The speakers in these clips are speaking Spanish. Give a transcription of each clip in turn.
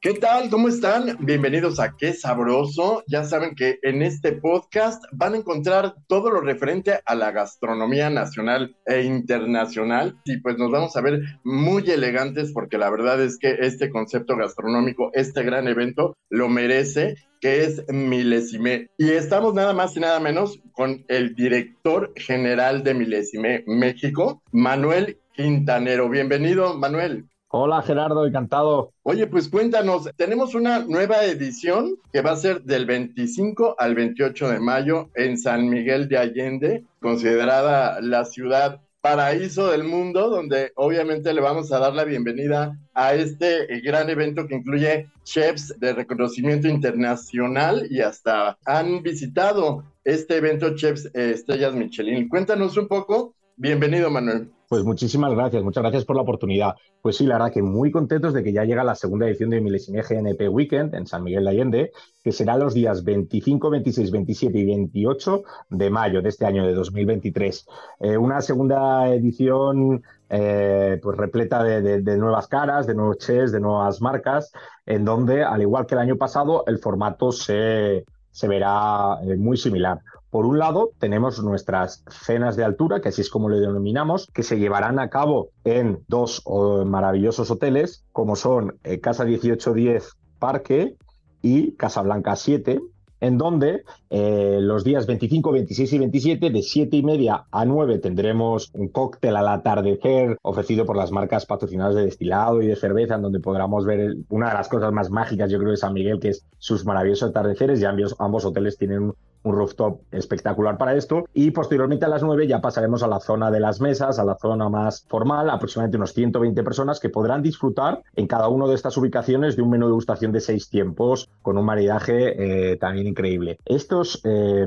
¿Qué tal? ¿Cómo están? Bienvenidos a Qué Sabroso. Ya saben que en este podcast van a encontrar todo lo referente a la gastronomía nacional e internacional. Y pues nos vamos a ver muy elegantes porque la verdad es que este concepto gastronómico, este gran evento, lo merece que es Milesime. Y estamos nada más y nada menos con el director general de Milesime México, Manuel Quintanero. Bienvenido, Manuel. Hola Gerardo, encantado. Oye, pues cuéntanos, tenemos una nueva edición que va a ser del 25 al 28 de mayo en San Miguel de Allende, considerada la ciudad paraíso del mundo, donde obviamente le vamos a dar la bienvenida a este gran evento que incluye chefs de reconocimiento internacional y hasta han visitado este evento chefs eh, estrellas Michelin. Cuéntanos un poco. Bienvenido, Manuel. Pues muchísimas gracias, muchas gracias por la oportunidad. Pues sí, la verdad que muy contentos de que ya llega la segunda edición de Milesime GNP Weekend en San Miguel de Allende, que será los días 25, 26, 27 y 28 de mayo de este año de 2023. Eh, una segunda edición eh, pues repleta de, nuevas caras, de nuevos chefs, de nuevas marcas, en donde, al igual que el año pasado, el formato se, se verá eh, muy similar. Por un lado, tenemos nuestras cenas de altura, que así es como lo denominamos, que se llevarán a cabo en dos maravillosos hoteles, como son eh, Casa 1810 Parque y Casa Blanca 7, en donde eh, los días 25, 26 y 27, de 7 y media a 9, tendremos un cóctel al atardecer ofrecido por las marcas patrocinadas de destilado y de cerveza, en donde podremos ver una de las cosas más mágicas, yo creo, de San Miguel, que es sus maravillosos atardeceres. Y ambos, ambos hoteles tienen un rooftop espectacular para esto. Y posteriormente a las 9 ya pasaremos a la zona de las mesas, a la zona más formal, aproximadamente unos 120 personas que podrán disfrutar en cada una de estas ubicaciones de un menú de gustación de seis tiempos con un maridaje eh, también increíble. Estos eh,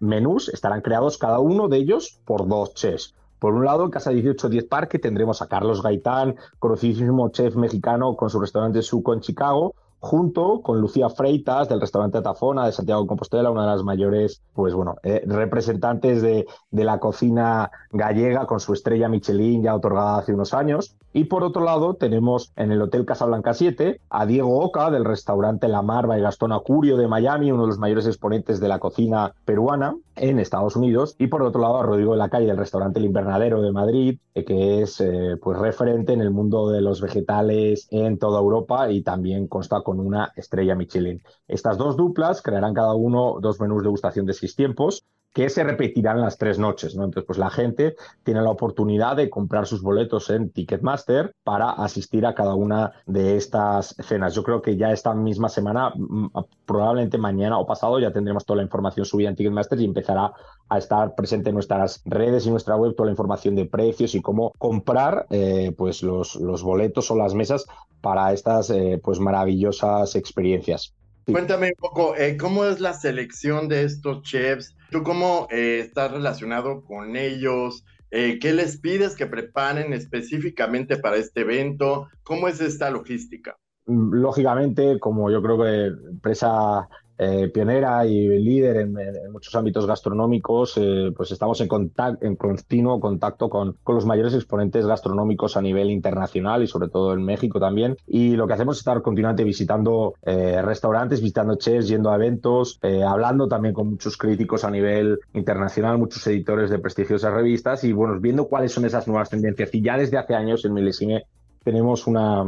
menús estarán creados cada uno de ellos por dos chefs. Por un lado, en Casa 1810 Parque tendremos a Carlos Gaitán, conocidísimo chef mexicano con su restaurante Suco en Chicago, junto con Lucía Freitas del restaurante Tafona de Santiago de Compostela, una de las mayores, pues bueno, eh, representantes de, de, la cocina gallega con su estrella Michelin ya otorgada hace unos años. Y por otro lado tenemos en el Hotel Casablanca 7 a Diego Oca del restaurante La Marva y Gastón Acurio de Miami, uno de los mayores exponentes de la cocina peruana en Estados Unidos. Y por otro lado a Rodrigo de la Calle del restaurante El Invernadero de Madrid, eh, que es eh, pues referente en el mundo de los vegetales en toda Europa y también consta con una estrella Michelin. Estas dos duplas crearán cada uno dos menús de gustación de seis tiempos que se repetirán las tres noches, ¿no? Entonces, pues la gente tiene la oportunidad de comprar sus boletos en Ticketmaster para asistir a cada una de estas cenas. Yo creo que ya esta misma semana, probablemente mañana o pasado, ya tendremos toda la información subida en Ticketmaster y empezará a estar presente en nuestras redes y nuestra web toda la información de precios y cómo comprar eh, pues los, los boletos o las mesas para estas eh, pues maravillosas experiencias. Cuéntame un poco, eh, ¿cómo es la selección de estos chefs? ¿Tú cómo eh, estás relacionado con ellos? Eh, ¿Qué les pides que preparen específicamente para este evento? ¿Cómo es esta logística? Lógicamente, como yo creo que empresa eh, pionera y líder en, muchos ámbitos gastronómicos, eh, pues estamos en, contacto, en continuo contacto con, con, los mayores exponentes gastronómicos a nivel internacional y sobre todo en México también. Y lo que hacemos es estar continuamente visitando eh, restaurantes, visitando chefs, yendo a eventos, hablando también con muchos críticos a nivel internacional, muchos editores de prestigiosas revistas y bueno, viendo cuáles son esas nuevas tendencias. Y ya desde hace años en Milesime tenemos una,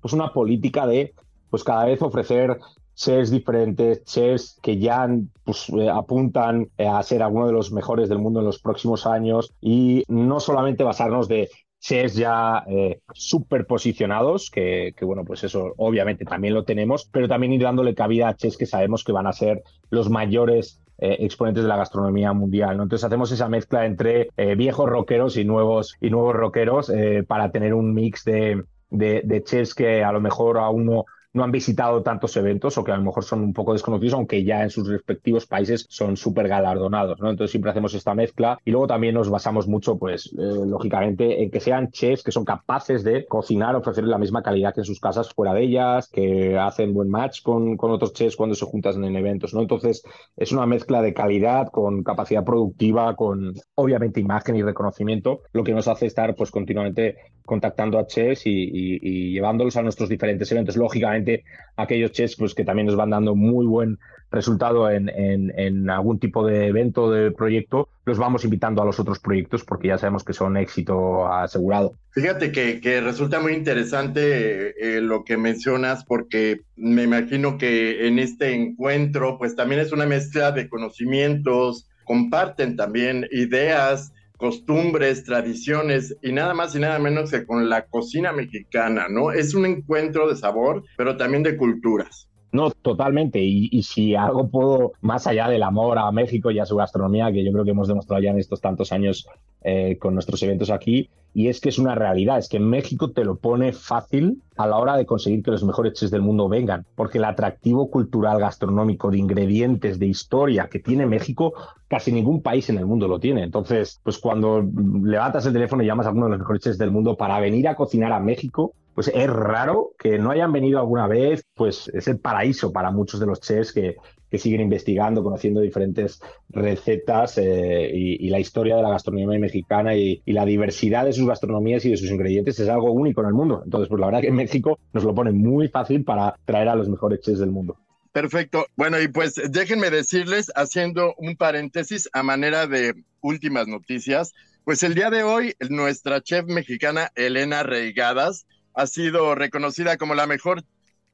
pues una política de pues cada vez ofrecer chefs diferentes, chefs que ya pues, eh, apuntan eh, a ser alguno de los mejores del mundo en los próximos años y no solamente basarnos de chefs ya eh, súper posicionados, que, bueno, pues eso obviamente también lo tenemos, pero también ir dándole cabida a chefs que sabemos que van a ser los mayores eh, exponentes de la gastronomía mundial. Entonces hacemos esa mezcla entre viejos rockeros y nuevos, y nuevos rockeros para tener un mix de, de, de, que a lo mejor aún no, no han visitado tantos eventos o que a lo mejor son un poco desconocidos, aunque ya en sus respectivos países son súper galardonados, ¿no? Entonces siempre hacemos esta mezcla y luego también nos basamos mucho, pues, eh, lógicamente, en que sean chefs que son capaces de cocinar, ofrecer la misma calidad que en sus casas fuera de ellas, que hacen buen match con, con otros chefs cuando se juntan en eventos, ¿no? Entonces es una mezcla de calidad con capacidad productiva, con obviamente imagen y reconocimiento, lo que nos hace estar, pues, continuamente contactando a chefs y llevándolos a nuestros diferentes eventos. Lógicamente, aquellos chefs pues, que también nos van dando muy buen resultado en, algún tipo de evento, de proyecto, los vamos invitando a los otros proyectos porque ya sabemos que son éxito asegurado. Fíjate que, resulta muy interesante eh, lo que mencionas porque me imagino que en este encuentro pues también es una mezcla de conocimientos, comparten también ideas, costumbres, tradiciones y nada más y nada menos que con la cocina mexicana, ¿no? Es un encuentro de sabor, pero también de culturas. No, totalmente. Y, si algo puedo, más allá del amor a México y a su gastronomía, que yo creo que hemos demostrado ya en estos tantos años eh, con nuestros eventos aquí, y es que es una realidad, es que México te lo pone fácil a la hora de conseguir que los mejores chefs del mundo vengan, porque el atractivo cultural, gastronómico, de ingredientes, de historia que tiene México, casi ningún país en el mundo lo tiene. Entonces, pues cuando levantas el teléfono y llamas a uno de los mejores chefs del mundo para venir a cocinar a México, pues es raro que no hayan venido alguna vez, pues es el paraíso para muchos de los chefs que, que siguen investigando, conociendo diferentes recetas eh, y, la historia de la gastronomía mexicana y, la diversidad de sus gastronomías y de sus ingredientes es algo único en el mundo. Entonces, pues la verdad que en México nos lo pone muy fácil para traer a los mejores chefs del mundo. Perfecto. Bueno, y pues déjenme decirles, haciendo un paréntesis a manera de últimas noticias, pues el día de hoy nuestra chef mexicana Elena Reigadas ha sido reconocida como la mejor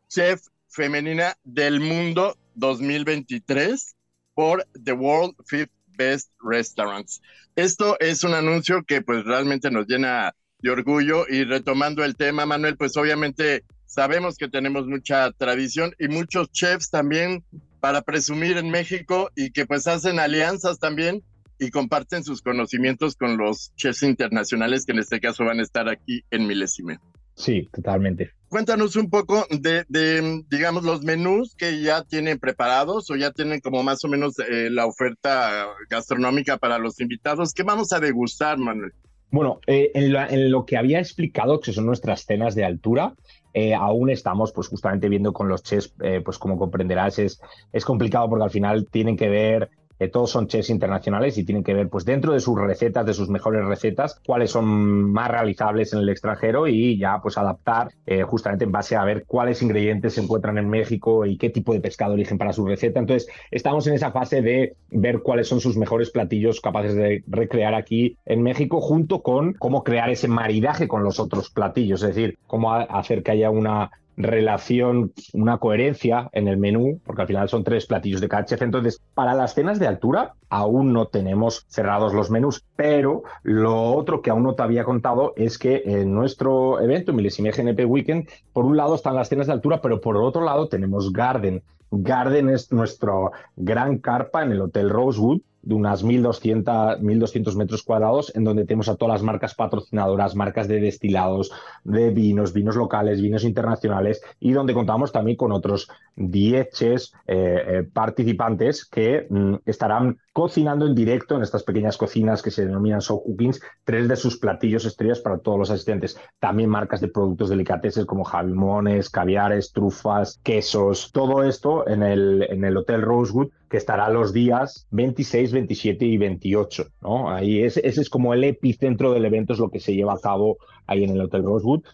chef femenina del mundo 2023 por The World Fifth Best Restaurants. Esto es un anuncio que pues realmente nos llena de orgullo y retomando el tema, Manuel, pues obviamente sabemos que tenemos mucha tradición y muchos chefs también para presumir en México y que pues hacen alianzas también y comparten sus conocimientos con los chefs internacionales que en este caso van a estar aquí en Milésime. Sí, totalmente. Cuéntanos un poco de, digamos, los menús que ya tienen preparados o ya tienen como más o menos eh, la oferta gastronómica para los invitados. ¿Qué vamos a degustar, Manuel? Bueno, eh, en, lo que había explicado, que son nuestras cenas de altura, eh, aún estamos pues justamente viendo con los chefs, pues como comprenderás, es, es complicado porque al final tienen que ver todos son chefs internacionales y tienen que ver, pues dentro de sus recetas, de sus mejores recetas, cuáles son más realizables en el extranjero y ya pues adaptar eh, justamente en base a ver cuáles ingredientes se encuentran en México y qué tipo de pescado eligen para su receta. Entonces, estamos en esa fase de ver cuáles son sus mejores platillos capaces de recrear aquí en México, junto con cómo crear ese maridaje con los otros platillos, es decir, cómo hacer que haya una relación, una coherencia en el menú, porque al final son tres platillos de cada. Entonces, para las cenas de altura, aún no tenemos cerrados los menús, pero lo otro que aún no te había contado es que en nuestro evento, Milesime GNP Weekend, por un lado están las cenas de altura, pero por otro lado tenemos Garden. Garden es nuestro gran carpa en el Hotel Rosewood, de unas 1.200, 1.200 metros cuadrados, en donde tenemos a todas las marcas patrocinadoras, marcas de destilados, de vinos, vinos locales, vinos internacionales, y donde contamos también con otros 10 chefs eh, eh, participantes que mm, estarán cocinando en directo en estas pequeñas cocinas que se denominan show cookings, tres de sus platillos estrellas para todos los asistentes. También marcas de productos delicateses como jalmones, caviares, trufas, quesos, todo esto en el, en el Hotel Rosewood que estará los días 26, 27 y 28. ¿no? Ahí ese es como el epicentro del evento, es lo que se lleva a cabo ahí en el Hotel Rosewood.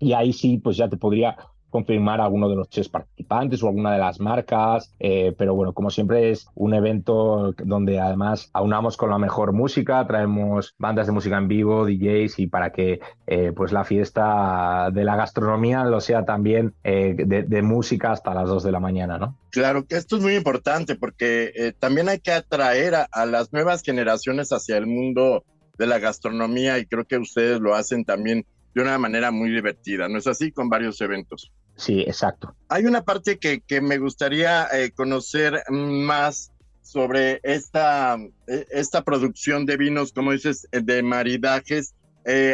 Y ahí sí, pues ya te podría confirmar a alguno de los tres participantes o alguna de las marcas, eh, pero bueno, como siempre es un evento donde además aunamos con la mejor música, traemos bandas de música en vivo, DJs y para que eh, pues la fiesta de la gastronomía lo sea también eh, de, música hasta las 2 de la mañana, ¿no? Claro que esto es muy importante porque también hay que atraer a las nuevas generaciones hacia el mundo de la gastronomía y creo que ustedes lo hacen también de una manera muy divertida, ¿no es así? Con varios eventos. Sí, exacto. Hay una parte que, que me gustaría eh, conocer más sobre esta, eh, esta producción de vinos, como dices, eh, de maridajes.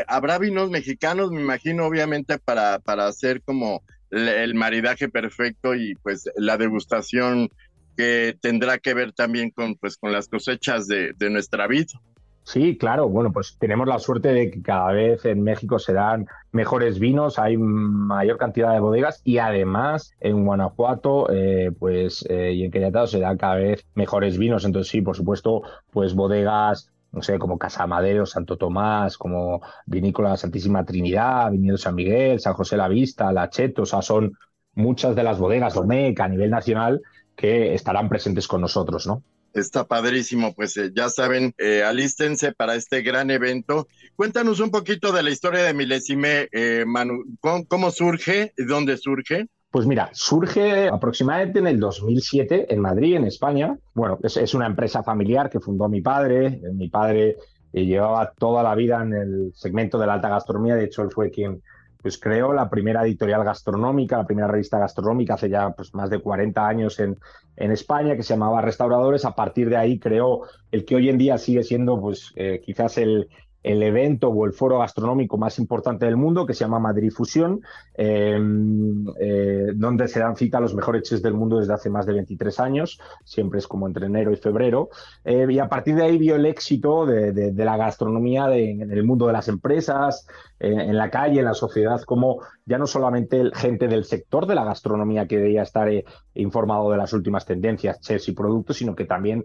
Habrá vinos mexicanos, me imagino, obviamente, para, para hacer como el maridaje perfecto y pues la degustación que tendrá que ver también con, pues, con las cosechas de, de nuestra vida. Sí, claro. Bueno, pues tenemos la suerte de que cada vez en México se dan mejores vinos, hay mayor cantidad de bodegas y además en Guanajuato, eh, pues eh, y en Querétaro se dan cada vez mejores vinos. Entonces sí, por supuesto, pues bodegas no sé, como Casa Madero, Santo Tomás, como Vinícola Santísima Trinidad, Viñedo San Miguel, San José la Vista, La Cheto, o sea, son muchas de las bodegas Domec a nivel nacional que estarán presentes con nosotros, ¿no? Está padrísimo, pues eh, ya saben, eh, alístense para este gran evento. Cuéntanos un poquito de la historia de Milesime, eh, Manu, ¿cómo, surge dónde surge? Pues mira, surge aproximadamente en el 2007 en Madrid, en España. Bueno, es una empresa familiar que fundó mi padre. Mi padre llevaba toda la vida en el segmento de la alta gastronomía. De hecho, él fue quien pues creó la primera editorial gastronómica, la primera revista gastronómica hace ya pues, más de 40 años en, en España, que se llamaba Restauradores. A partir de ahí creó el que hoy en día sigue siendo pues, eh, quizás el, el evento o el foro gastronómico más importante del mundo, que se llama Madrid Fusión, em, eh, donde se dan cita a los mejores chefs del mundo desde hace más de 23 años, siempre es como entre enero y febrero, eh, y a partir de ahí vio el éxito de, la gastronomía en el mundo de las empresas, en la calle, en la sociedad, como ya no solamente gente del sector de la gastronomía que debía estar eh, informado de las últimas tendencias, chefs y productos, sino que también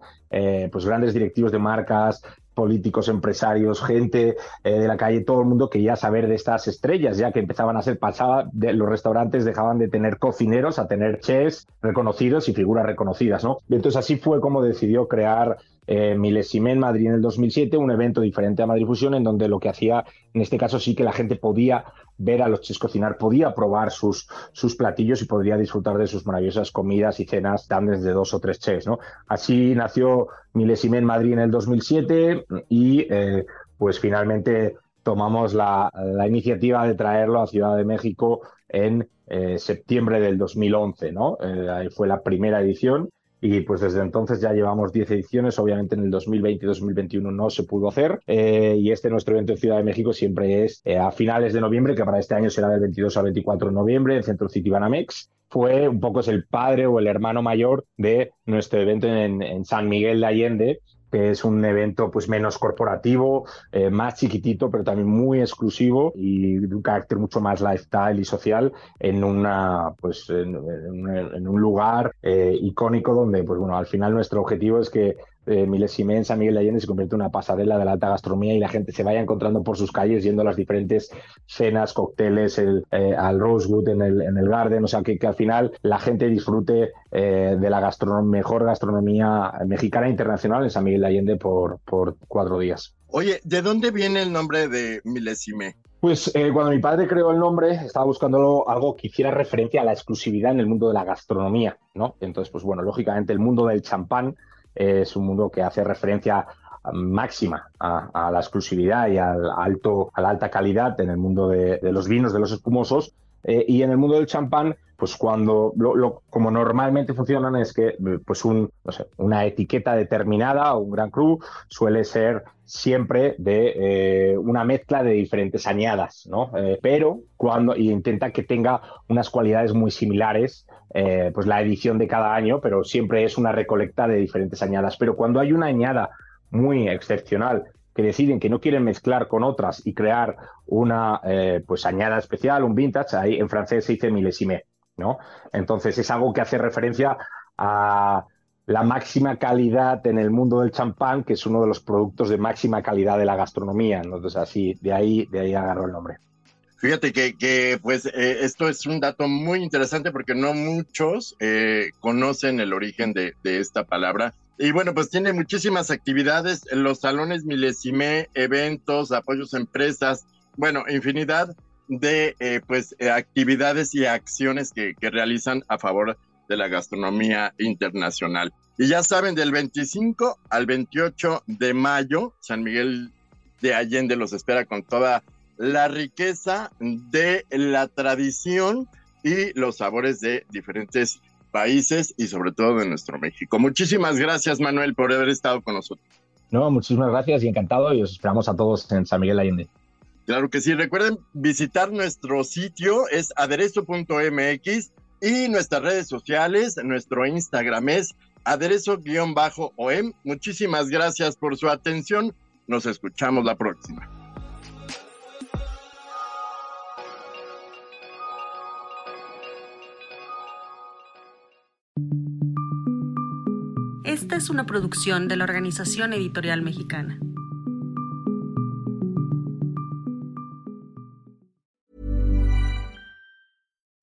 pues grandes directivos de marcas, políticos, empresarios, gente eh, de la calle, todo el mundo quería saber de estas estrellas, ya que empezaban a ser pasadas, los restaurantes dejaban de tener cocineros a tener chefs reconocidos y figuras reconocidas, ¿no? entonces así fue como decidió crear eh, Milesime en Madrid en el 2007, un evento diferente a Madrid Fusión, en donde lo que hacía, en este caso sí que la gente podía ver a los chefs cocinar, podía probar sus, sus platillos y podría disfrutar de sus maravillosas comidas y cenas grandes de dos o tres chefs. ¿no? Así nació Milesime en Madrid en el 2007 y eh, pues finalmente tomamos la, iniciativa de traerlo a Ciudad de México en eh, septiembre del 2011. ¿no? ahí fue la primera edición y pues desde entonces ya llevamos 10 ediciones, obviamente en el 2020 y 2021 no se pudo hacer eh, y este nuestro evento en Ciudad de México siempre es eh, a finales de noviembre, que para este año será del 22 al 24 de noviembre en Centro City Banamex. Fue un poco es el padre o el hermano mayor de nuestro evento en, en San Miguel de Allende, que es un evento pues menos corporativo, eh, más chiquitito, pero también muy exclusivo y de un carácter mucho más lifestyle y social en una pues en, un lugar eh, icónico donde pues bueno al final nuestro objetivo es que eh, Milesime San Miguel de Allende se convierte en una pasarela de la alta gastronomía y la gente se vaya encontrando por sus calles yendo a las diferentes cenas, cócteles, el, eh, al Rosewood en el, en el Garden, o sea, que, que al final la gente disfrute eh, de la mejor gastronomía mexicana e internacional en San Miguel de Allende por, por cuatro días. Oye, ¿de dónde viene el nombre de Milesime? Pues eh, cuando mi padre creó el nombre, estaba buscando algo que hiciera referencia a la exclusividad en el mundo de la gastronomía, ¿no? Entonces, pues bueno, lógicamente el mundo del champán es un mundo que hace referencia máxima a, la exclusividad y al alto, a la alta calidad en el mundo de, los vinos, de los espumosos. Eh, y en el mundo del champán, pues cuando, lo, como normalmente funcionan es que pues un, no sé, una etiqueta determinada o un gran cru suele ser siempre de eh, una mezcla de diferentes añadas, ¿no? Eh, pero cuando y intenta que tenga unas cualidades muy similares, eh, pues la edición de cada año, pero siempre es una recolecta de diferentes añadas. Pero cuando hay una añada muy excepcional que deciden que no quieren mezclar con otras y crear una pues añada especial, un vintage, ahí en francés se dice milésime. ¿no? Entonces es algo que hace referencia a la máxima calidad en el mundo del champán, que es uno de los productos de máxima calidad de la gastronomía. Entonces así, de ahí, de ahí agarro el nombre. Fíjate que, pues eh, esto es un dato muy interesante porque no muchos eh, conocen el origen de, esta palabra. Y bueno, pues tiene muchísimas actividades, los salones milesime, eventos, apoyos a empresas, bueno, infinidad de eh, pues eh, actividades y acciones que, que, realizan a favor de la gastronomía internacional. Y ya saben, del 25 al 28 de mayo, San Miguel de Allende los espera con toda la riqueza de la tradición y los sabores de diferentes países y sobre todo de nuestro México. Muchísimas gracias, Manuel, por haber estado con nosotros. No, muchísimas gracias y encantado y os esperamos a todos en San Miguel Allende. Claro que sí, recuerden visitar nuestro sitio, es aderezo.mx y nuestras redes sociales, nuestro Instagram es aderezo-om. Muchísimas gracias por su atención, nos escuchamos la próxima. Esta es una producción de la Organización Editorial Mexicana.